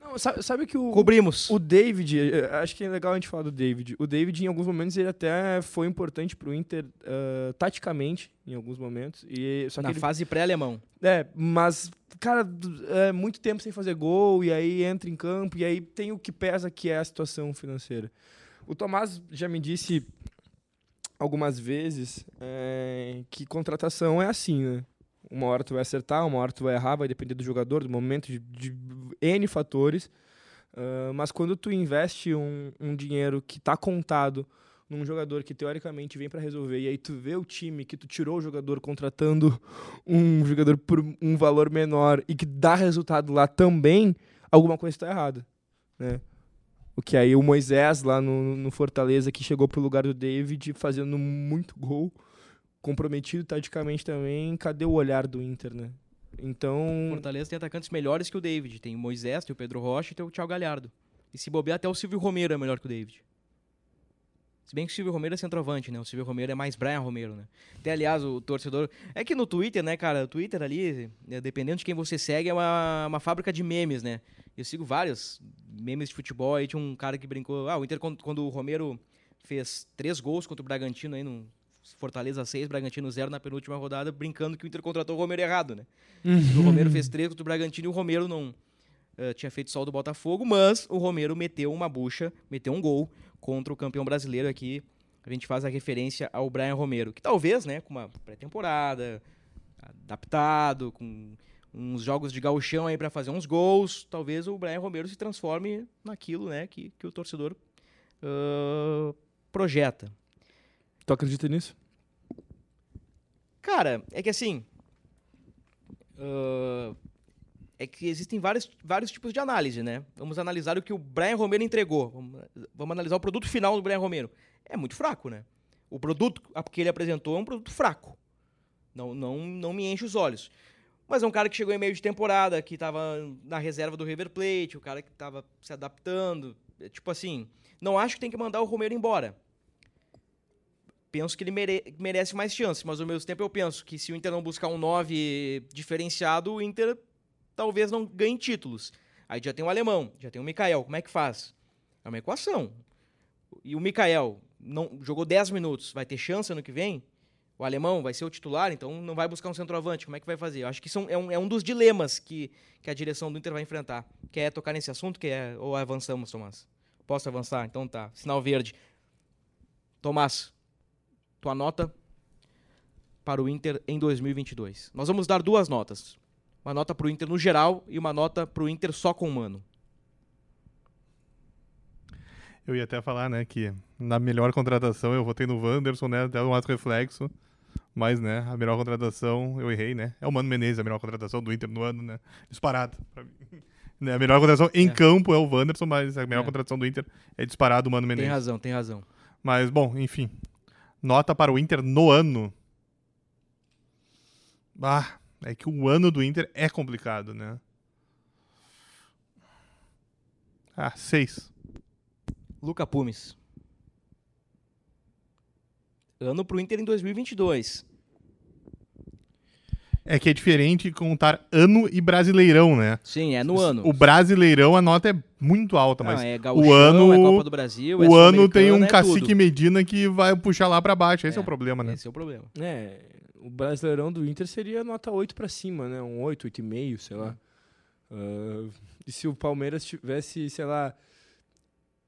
Não, sabe, sabe que o. cobrimos. O David, eh, acho que é legal a gente falar do David. O David, em alguns momentos, ele até foi importante pro Inter ah, taticamente, em alguns momentos. E, só que Na ele- fase pré-alemão. É, mas, cara, é muito tempo sem fazer gol, e aí entra em campo, e aí tem o que pesa, que é a situação financeira. O Tomás já me disse algumas vezes é, que contratação é assim, né? Uma hora tu vai acertar, uma hora tu vai errar, vai depender do jogador, do momento, de, de N fatores. Ah, mas quando tu investe um, um dinheiro que tá contado num jogador que teoricamente vem para resolver, e aí tu vê o time que tu tirou o jogador contratando um jogador por um valor menor e que dá resultado lá também, alguma coisa está errada, né? O que aí o Moisés lá no, no Fortaleza que chegou pro lugar do David fazendo muito gol, comprometido taticamente também, cadê o olhar do Inter, né? Então, Fortaleza tem atacantes melhores que o David. Tem o Moisés, tem o Pedro Rocha e tem o Thiago Galhardo. E se bobear, até o Silvio Romero é melhor que o David. Se bem que o Silvio Romero é centroavante, né? O Silvio Romero é mais Brian Romero, né? Até, aliás, o torcedor... É que no Twitter, né, cara? O Twitter ali, né, dependendo de quem você segue, é uma, uma fábrica de memes, né? Eu sigo vários memes de futebol. Aí tinha um cara que brincou... Ah, o Inter, quando, quando o Romero fez três gols contra o Bragantino aí no Fortaleza 6, Bragantino 0 na penúltima rodada, brincando que o Inter contratou o Romero errado, né? [laughs] O Romero fez três contra o Bragantino e o Romero não eh, tinha feito o do Botafogo, mas o Romero meteu uma bucha, meteu um gol contra o campeão brasileiro aqui. A gente faz a referência ao Brian Romero, que talvez, né, com uma pré-temporada, adaptado, com uns jogos de gauchão aí para fazer uns gols, talvez o Brian Romero se transforme naquilo, né, que, que o torcedor ah, projeta. tu acredita nisso? Cara, é que assim. ah, é que existem vários, vários tipos de análise, né? Vamos analisar o que o Brian Romero entregou. Vamos, vamos analisar o produto final do Brian Romero. É muito fraco, né? O produto que ele apresentou é um produto fraco. Não, não, não me enche os olhos. Mas é um cara que chegou em meio de temporada, que estava na reserva do River Plate, o cara que estava se adaptando. É, tipo assim, não acho que tem que mandar o Romero embora penso que ele mere- merece mais chance, mas ao mesmo tempo eu penso que se o Inter não buscar um 9 diferenciado, o Inter talvez não ganhe títulos. Aí já tem o alemão, já tem o Mikael, como é que faz? É uma equação. E o Mikael não jogou 10 minutos, vai ter chance ano que vem? O alemão vai ser o titular, então não vai buscar um centroavante, como é que vai fazer? Eu acho que são, é, um, é um dos dilemas que, que a direção do Inter vai enfrentar. Quer tocar nesse assunto? Quer, ou avançamos, Tomás? Posso avançar? Então tá. Sinal verde. Tomás, tua nota para o Inter em 2022. Nós vamos dar duas notas. Uma nota para o Inter no geral e uma nota para o Inter só com o Mano. Eu ia até falar, né, que na melhor contratação eu votei no Wanderson, né, até um ato reflexo. Mas, né, a melhor contratação, eu errei, né? É o Mano Menezes, a melhor contratação do Inter no ano, né? Disparado. pra mim. [laughs] Né, A melhor contratação em É. campo é o Wanderson, mas a melhor É. contratação do Inter é disparado o Mano Tem Menezes. razão, tem razão. Mas, bom, enfim. Nota para o Inter no ano. Ah, é que o ano do Inter é complicado, né? Ah, seis. Luca Pumes. Ano pro Inter em 2022. É que é diferente contar ano e brasileirão, né? Sim, é no ano. O brasileirão, a nota é muito alta, Não, mas é gauchão, o ano, é Copa do Brasil, é o ano tem um é cacique tudo. Medina que vai puxar lá pra baixo. Esse é, É, o problema, né? Esse é o problema. É, o Brasileirão do Inter seria nota 8 pra cima, né? Um 8, 8,5, sei lá. Ah, e se o Palmeiras tivesse, sei lá,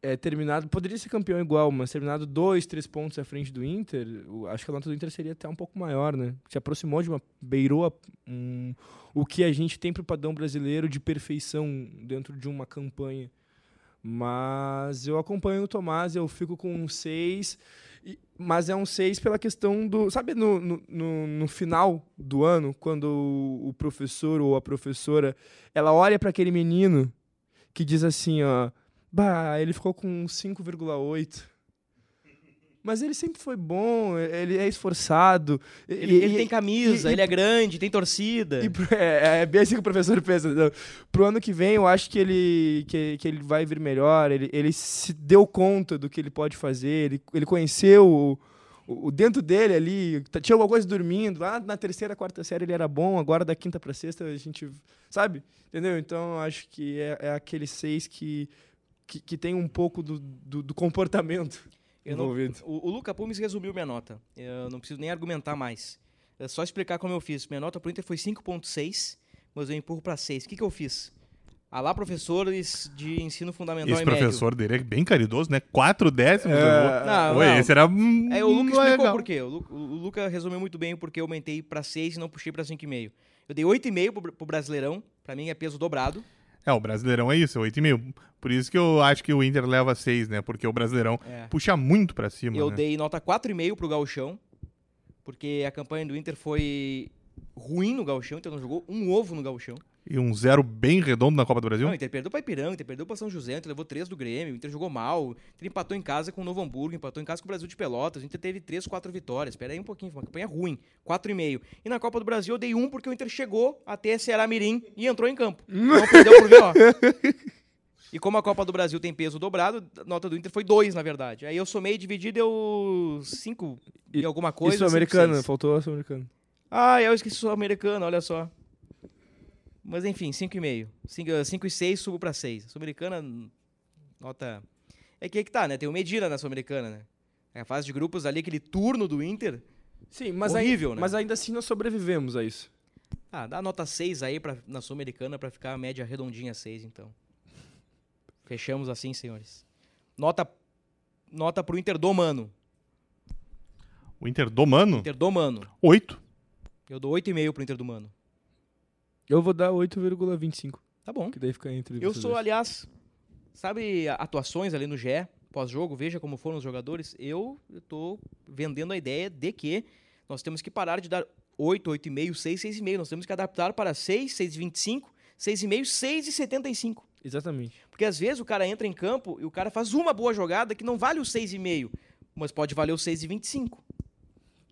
é, terminado, poderia ser campeão igual, mas terminado dois, três pontos à frente do Inter, o- acho que a nota do Inter seria até um pouco maior, né? Se aproximou de uma, beirou um- o que a gente tem pro padrão brasileiro de perfeição dentro de uma campanha. Mas eu acompanho o Tomás, eu fico com um 6, mas é um 6 pela questão do. Sabe, no, no, no, final do ano, quando o, o professor ou a professora ela olha para aquele menino que diz assim, ó. Bah, ele ficou com um 5,8. Mas ele sempre foi bom, ele é esforçado. Ele, e- ele tem camisa, e- ele é grande, tem torcida. e pro- é, é bem assim que o professor pensa. Não. Pro ano que vem, eu acho que ele, que, que ele vai vir melhor. Ele, ele se deu conta do que ele pode fazer. Ele, ele conheceu o, o, dentro dele ali. Tinha alguma coisa dormindo. Lá na terceira, quarta série ele era bom. Agora da quinta pra sexta a gente. Sabe? Entendeu? Então eu acho que é, é aquele seis que, que, que tem um pouco do, do, do comportamento Eu não- envolvido. o, o Luca Pumes resumiu minha nota. Eu não preciso nem argumentar mais. É só explicar como eu fiz. Minha nota pro Inter foi 5.6, mas eu empurro pra 6. O que, que eu fiz? Ah lá, professores de ensino fundamental Esse e médio. professor dele é bem caridoso, né? Quatro décimos. É. Não, Oi, não. esse era. É, o Luca não é explicou legal. por quê. O, Lu- o Luca resumiu muito bem porque eu aumentei pra 6 e não puxei pra 5,5. Eu dei 8,5 pro, pro Brasileirão. Pra mim é peso dobrado. É, o Brasileirão é isso, é 8,5. Por isso que eu acho que o Inter leva 6, né? Porque o Brasileirão É. puxa muito pra cima. Eu né? dei nota 4,5 pro Gauchão, porque a campanha do Inter foi ruim no Gauchão, então não jogou um ovo no Gauchão. E um zero bem redondo na Copa do Brasil. Não, o Inter perdeu pra Ipiranga, o Inter perdeu pra São José, Inter levou 3 do Grêmio, o Inter jogou mal, o Inter empatou em casa com o Novo Hamburgo, empatou em casa com o Brasil de Pelotas, o Inter teve 3, 4 vitórias. Espera aí um pouquinho, foi uma campanha ruim, 4,5. E na Copa do Brasil eu dei 1 porque o Inter chegou até Ceará Mirim e entrou em campo. Não perdeu por VO. E como a Copa do Brasil tem peso dobrado, a nota do Inter foi 2, na verdade. Aí eu somei e dividi, deu 5 e, E- alguma coisa. Isso americano, 5,6. faltou o americano. Ah, eu esqueci o americano, olha só. Mas enfim, 5,5. 5 e 6, subo pra 6. Sul-Americana, nota. É que aí que tá, né? Tem o Medina na Sul-Americana, né? É a fase de grupos ali, aquele turno do Inter. Sim, mas, Horrível, aí, né? mas ainda assim nós sobrevivemos a isso. Ah, dá nota 6 aí pra, na Sul-Americana pra ficar a média redondinha 6, então. Fechamos assim, senhores. Nota, nota pro Inter do Mano. O Inter do Mano, Inter do Mano. 8. Eu dou 8,5 pro Inter do Mano. Eu vou dar 8,25, Tá bom. que daí fica entre Eu sou, dois. aliás, sabe atuações ali no GE, pós-jogo, veja como foram os jogadores. Eu estou vendendo a ideia de que nós temos que parar de dar 8, 8,5, 6, 6,5. Nós temos que adaptar para 6, 6,25, 6,5, 6,75. Exatamente. Porque às vezes o cara entra em campo e o cara faz uma boa jogada que não vale o 6,5, mas pode valer o 6,25,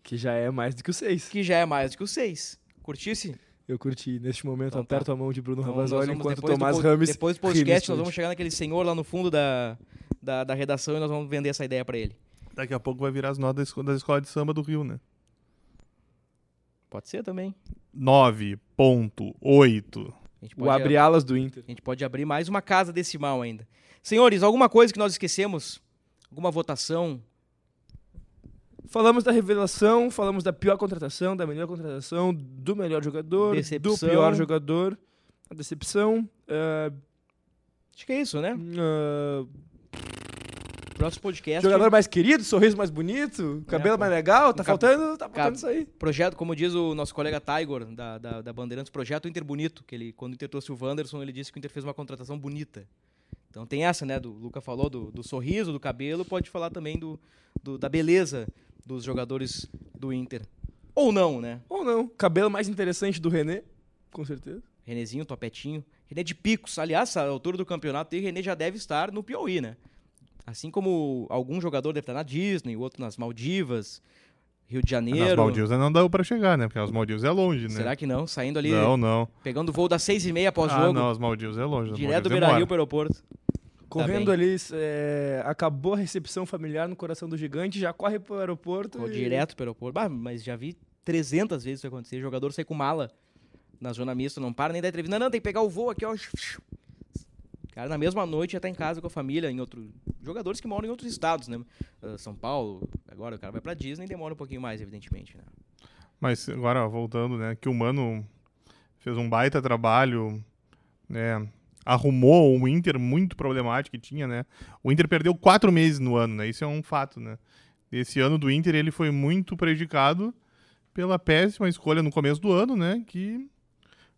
Que já é mais do que o 6. que já é mais do que o 6. Curtisse? Eu curti. Neste momento, Então tá. aperto a mão de Bruno Então, Ravazoli enquanto Tomás Rames. Depois do podcast, nós estúdio. vamos chegar naquele senhor lá no fundo da, da, da redação e nós vamos vender essa ideia para ele. Daqui a pouco vai virar as notas da esco- da escola de samba do Rio, né? Pode ser também. 9.8. A gente O abre alas do Inter. a gente pode abrir mais uma casa decimal ainda. Senhores, alguma coisa que nós esquecemos? Alguma votação? Falamos da revelação, falamos da pior contratação, da melhor contratação, do melhor jogador, Decepção. do pior jogador, a decepção. ah, Acho que é isso, né? ah, Próximo podcast. jogador mais querido, sorriso mais bonito, cabelo pô. mais legal, tá faltando, tá faltando isso aí. Projeto, como diz o nosso colega Tiger, da, da, da Bandeirantes, projeto Inter Bonito, que ele, quando o Inter trouxe o Wanderson, ele disse que o Inter fez uma contratação bonita. Então tem essa, né? Do o Luca falou do, do sorriso, do cabelo, pode falar também do, do- da beleza dos jogadores do Inter. Ou não, né? Ou não. Cabelo mais interessante do René, com certeza. Renezinho, topetinho. René de Picos. Aliás, a altura do campeonato, aí, René já deve estar no Piauí, né? Assim como algum jogador deve estar na Disney, o outro nas Maldivas, Rio de Janeiro. Nas Maldivas não deu pra chegar, né? Porque as Maldivas é longe, né? Será que não? Saindo ali, Não, não. pegando o voo das seis e meia após Ah, jogo, não, as Maldivas é longe. direto do Beira-Rio demora. pro aeroporto. Correndo bem. ali, é, acabou a recepção familiar no coração do gigante, já corre pro aeroporto. Vou e- direto pro aeroporto. Bah, mas já vi 300 vezes isso acontecer. Jogador sai com mala na zona mista, não para nem da entrevista. Não, não, tem que pegar o voo aqui, ó. Cara, na mesma noite já tá em casa com a família, em outro. Jogadores que moram em outros estados, né? Ah, São Paulo, agora o cara vai pra Disney demora um pouquinho mais, evidentemente, né? Mas agora, voltando, né? Que o Mano fez um baita trabalho, né? Arrumou um Inter muito problemático que tinha, né? O Inter perdeu quatro meses no ano, né? Isso é um fato, né? Esse ano do Inter ele foi muito prejudicado pela péssima escolha no começo do ano, né? Que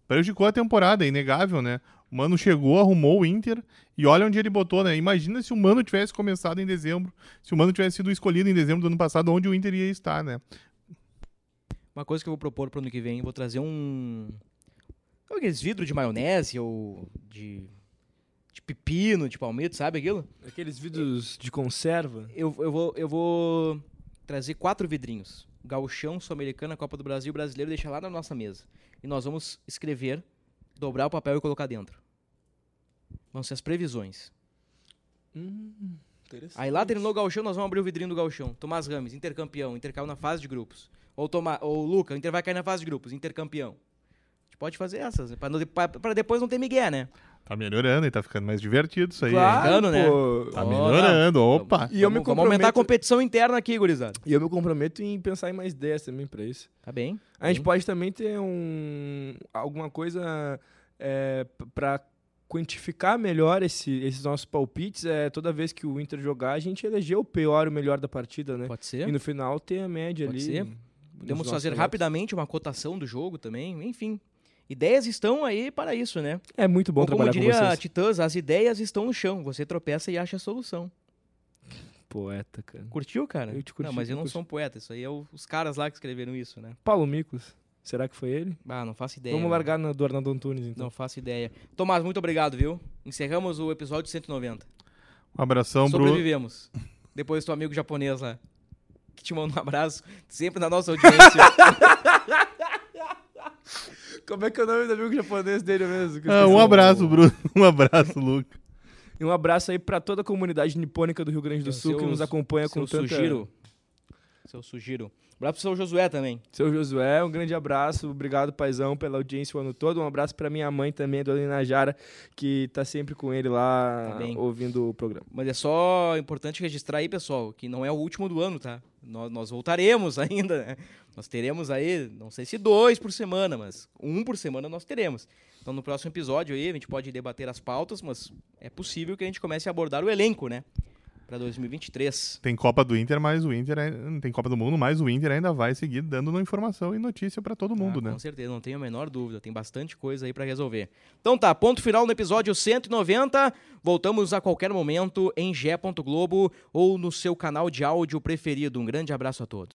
prejudicou a temporada, é inegável, né? O Mano chegou, arrumou o Inter e olha onde ele botou, né? Imagina se o Mano tivesse começado em dezembro, se o Mano tivesse sido escolhido em dezembro do ano passado, onde o Inter ia estar, né? Uma coisa que eu vou propor pro ano que vem, vou trazer um. Aqueles vidros de maionese ou de. de pepino, de palmito, sabe aquilo? Aqueles vidros de conserva. Eu, eu, vou, eu vou trazer quatro vidrinhos. Gauchão, Sul-Americana, Copa do Brasil, Brasileiro, deixar lá na nossa mesa. E nós vamos escrever, dobrar o papel e colocar dentro. Vão ser as previsões. Hum, interessante. Aí lá terminou o Gauchão, nós vamos abrir o vidrinho do Gauchão. Tomás Rames, intercampeão, Inter caiu na fase de grupos. Ou, Toma, ou Luca, Inter vai cair na fase de grupos, intercampeão. Pode fazer essas, pra- pra depois não ter migué, né? Tá melhorando e tá ficando mais divertido isso aí. Claro, hein? Né? pô. Tá melhorando, opa. E eu me vamos, vamos aumentar a comprometo- competição interna aqui, gurizada. E eu me comprometo em pensar em mais ideias também pra isso. Tá bem? A gente Bem. pode também ter um alguma coisa é, pra quantificar melhor esse- esses nossos palpites. É, toda vez que o Inter jogar, a gente eleger o pior e o melhor da partida, né? Pode ser? E no final ter a média Pode ali. ser. nos Podemos fazer rapidamente uma cotação do jogo também, enfim. Ideias estão aí para isso, né? É muito bom Ou como trabalhar diria com vocês. Titãs, as ideias estão no chão. Você tropeça e acha a solução. Poeta, cara. Curtiu, cara? Eu te curti, não, mas eu não curti. sou um poeta. Isso aí é o- os caras lá que escreveram isso, né? Paulo Micos. Será que foi ele? Ah, não faço ideia. Vamos né? largar na do Arnaldo Antunes, então. Não faço ideia. Tomás, muito obrigado, viu? Encerramos o episódio 190. Um abração, Bruno. Sobrevivemos. Depois do amigo japonês lá. Que te manda um abraço. Sempre na nossa audiência. [laughs] Como é que é o nome do amigo japonês dele mesmo? Que Ah, um abraço, Bruno. [laughs] Um abraço, Luca. E um abraço aí pra toda a comunidade nipônica do Rio Grande do Sul que Seu- nos acompanha com Seu tanta... Sugiro. Seu Sugiro. Abraço pro seu Josué também. Seu Josué, um grande abraço. Obrigado, paizão, pela audiência o ano todo. Um abraço pra minha mãe também, Dona Inajara, que tá sempre com ele lá Tá ouvindo o programa. Mas é só importante registrar aí, pessoal, que não é o último do ano, tá? Nós, nós voltaremos [laughs] ainda, né? Nós teremos aí, não sei se dois por semana, mas um por semana nós teremos. Então no próximo episódio aí a gente pode debater as pautas, mas é possível que a gente comece a abordar o elenco, né? Pra 2023. Tem Copa do Inter, mas o Inter é- tem Copa do Mundo, mas o Inter ainda vai seguir dando informação e notícia pra todo mundo, Ah, né? Com certeza, não tenho a menor dúvida. Tem bastante coisa aí pra resolver. Então tá, ponto final no episódio 190. Voltamos a qualquer momento em gé.globo ou no seu canal de áudio preferido. Um grande abraço a todos.